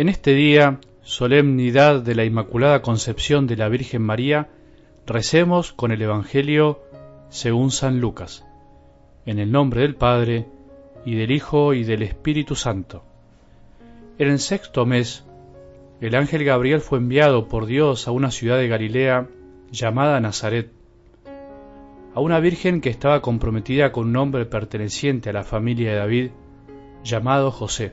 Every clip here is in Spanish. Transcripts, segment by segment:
En este día, solemnidad de la Inmaculada Concepción de la Virgen María, recemos con el Evangelio según San Lucas, en el nombre del Padre, y del Hijo, y del Espíritu Santo. En el sexto mes, el ángel Gabriel fue enviado por Dios a una ciudad de Galilea llamada Nazaret, a una virgen que estaba comprometida con un hombre perteneciente a la familia de David, llamado José.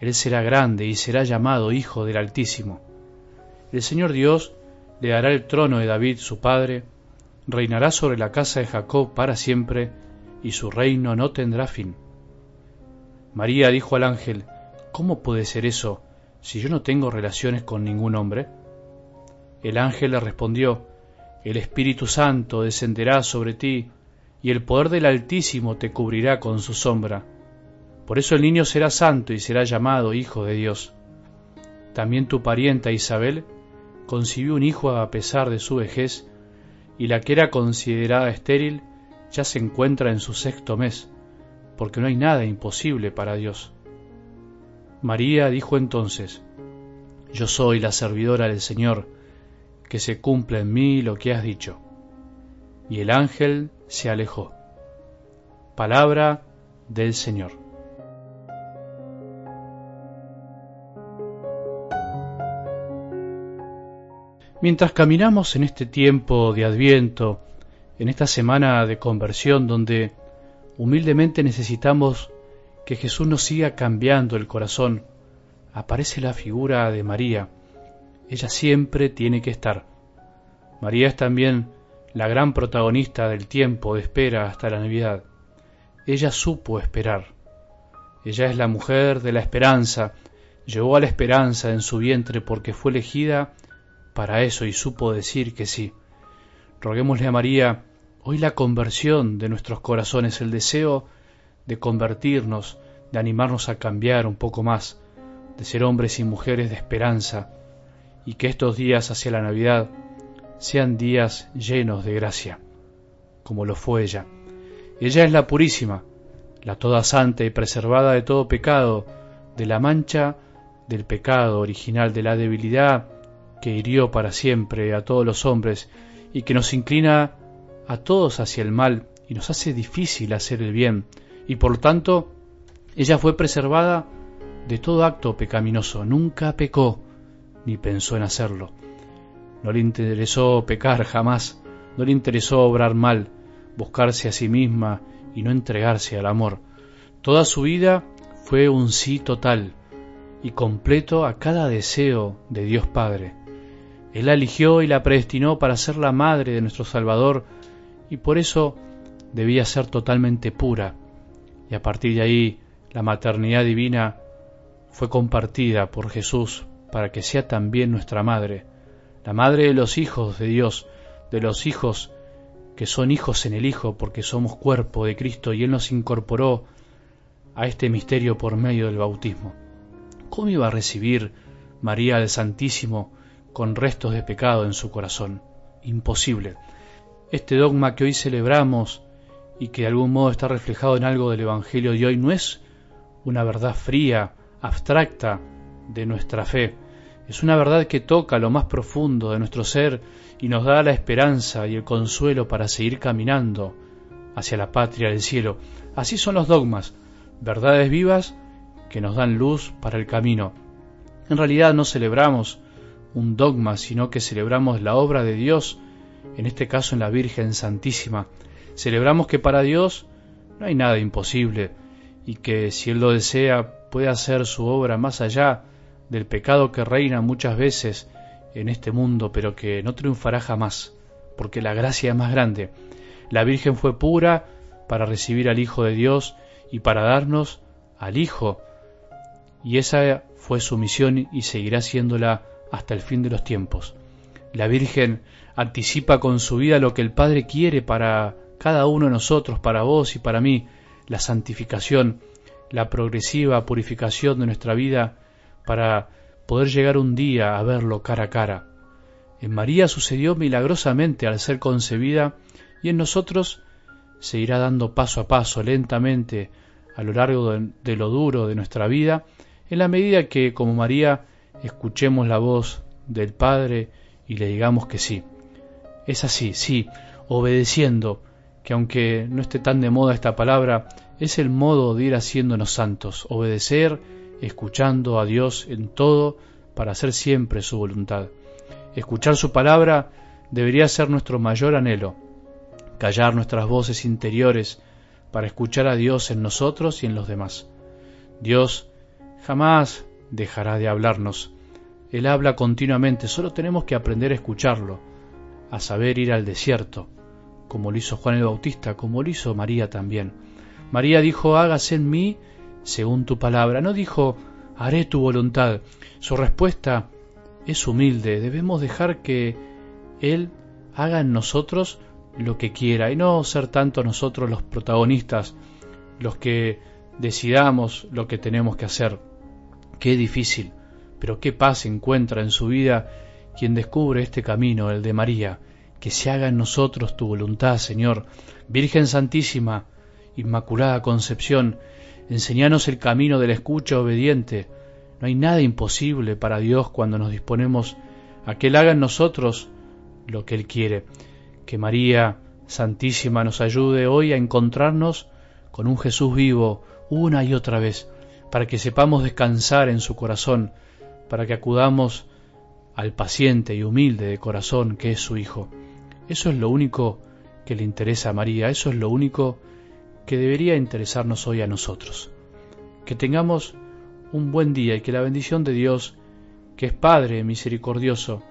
él será grande y será llamado Hijo del Altísimo. El Señor Dios le dará el trono de David su padre, reinará sobre la casa de Jacob para siempre, y su reino no tendrá fin. María dijo al ángel, ¿Cómo puede ser eso si yo no tengo relaciones con ningún hombre? El ángel le respondió, El Espíritu Santo descenderá sobre ti, y el poder del Altísimo te cubrirá con su sombra por eso el niño será santo y será llamado Hijo de Dios. También tu parienta Isabel concibió un hijo a pesar de su vejez, y la que era considerada estéril ya se encuentra en su sexto mes, porque no hay nada imposible para Dios. María dijo entonces, Yo soy la servidora del Señor, que se cumpla en mí lo que has dicho. Y el ángel se alejó. Palabra del Señor. Mientras caminamos en este tiempo de adviento, en esta semana de conversión donde humildemente necesitamos que Jesús nos siga cambiando el corazón, aparece la figura de María. Ella siempre tiene que estar. María es también la gran protagonista del tiempo de espera hasta la Navidad. Ella supo esperar. Ella es la mujer de la esperanza, llevó a la esperanza en su vientre porque fue elegida para eso y supo decir que sí. Roguémosle a María hoy la conversión de nuestros corazones, el deseo de convertirnos, de animarnos a cambiar un poco más, de ser hombres y mujeres de esperanza, y que estos días hacia la Navidad sean días llenos de gracia, como lo fue ella. Ella es la purísima, la toda santa y preservada de todo pecado, de la mancha del pecado original, de la debilidad que hirió para siempre a todos los hombres y que nos inclina a todos hacia el mal y nos hace difícil hacer el bien, y por tanto ella fue preservada de todo acto pecaminoso, nunca pecó ni pensó en hacerlo. No le interesó pecar jamás, no le interesó obrar mal, buscarse a sí misma y no entregarse al amor. Toda su vida fue un sí total y completo a cada deseo de Dios Padre. Él la eligió y la predestinó para ser la madre de nuestro Salvador y por eso debía ser totalmente pura. Y a partir de ahí la maternidad divina fue compartida por Jesús para que sea también nuestra madre, la madre de los hijos de Dios, de los hijos que son hijos en el Hijo porque somos cuerpo de Cristo y Él nos incorporó a este misterio por medio del bautismo. ¿Cómo iba a recibir María del Santísimo con restos de pecado en su corazón. Imposible. Este dogma que hoy celebramos y que de algún modo está reflejado en algo del Evangelio de hoy no es una verdad fría, abstracta de nuestra fe. Es una verdad que toca lo más profundo de nuestro ser y nos da la esperanza y el consuelo para seguir caminando hacia la patria del cielo. Así son los dogmas, verdades vivas que nos dan luz para el camino. En realidad no celebramos un dogma, sino que celebramos la obra de Dios, en este caso en la Virgen Santísima. Celebramos que para Dios no hay nada imposible y que si Él lo desea puede hacer su obra más allá del pecado que reina muchas veces en este mundo, pero que no triunfará jamás, porque la gracia es más grande. La Virgen fue pura para recibir al Hijo de Dios y para darnos al Hijo. Y esa fue su misión y seguirá siéndola hasta el fin de los tiempos. La Virgen anticipa con su vida lo que el Padre quiere para cada uno de nosotros, para vos y para mí, la santificación, la progresiva purificación de nuestra vida para poder llegar un día a verlo cara a cara. En María sucedió milagrosamente al ser concebida y en nosotros se irá dando paso a paso, lentamente, a lo largo de, lo duro de nuestra vida, en la medida que, como María, escuchemos la voz del Padre y le digamos que sí. Es así, sí, obedeciendo, que aunque no esté tan de moda esta palabra, es el modo de ir haciéndonos santos, obedecer, escuchando a Dios en todo para hacer siempre su voluntad. Escuchar su palabra debería ser nuestro mayor anhelo, callar nuestras voces interiores para escuchar a Dios en nosotros y en los demás. Dios jamás dejará de hablarnos. Él habla continuamente, solo tenemos que aprender a escucharlo, a saber ir al desierto, como lo hizo Juan el Bautista, como lo hizo María también. María dijo, hágase en mí según tu palabra. No dijo, haré tu voluntad. Su respuesta es humilde. Debemos dejar que Él haga en nosotros lo que quiera y no ser tanto nosotros los protagonistas, los que decidamos lo que tenemos que hacer. Qué difícil, pero qué paz encuentra en su vida quien descubre este camino, el de María. Que se haga en nosotros tu voluntad, Señor. Virgen Santísima, Inmaculada Concepción, enseñanos el camino de la escucha obediente. No hay nada imposible para Dios cuando nos disponemos a que Él haga en nosotros lo que Él quiere. Que María Santísima nos ayude hoy a encontrarnos con un Jesús vivo una y otra vez, para que sepamos descansar en su corazón, para que acudamos al paciente y humilde de corazón que es su Hijo. Eso es lo único que le interesa a María, eso es lo único que debería interesarnos hoy a nosotros. Que tengamos un buen día y que la bendición de Dios, que es Padre misericordioso,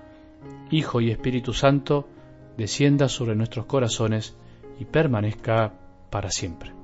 Hijo y Espíritu Santo, descienda sobre nuestros corazones y permanezca para siempre.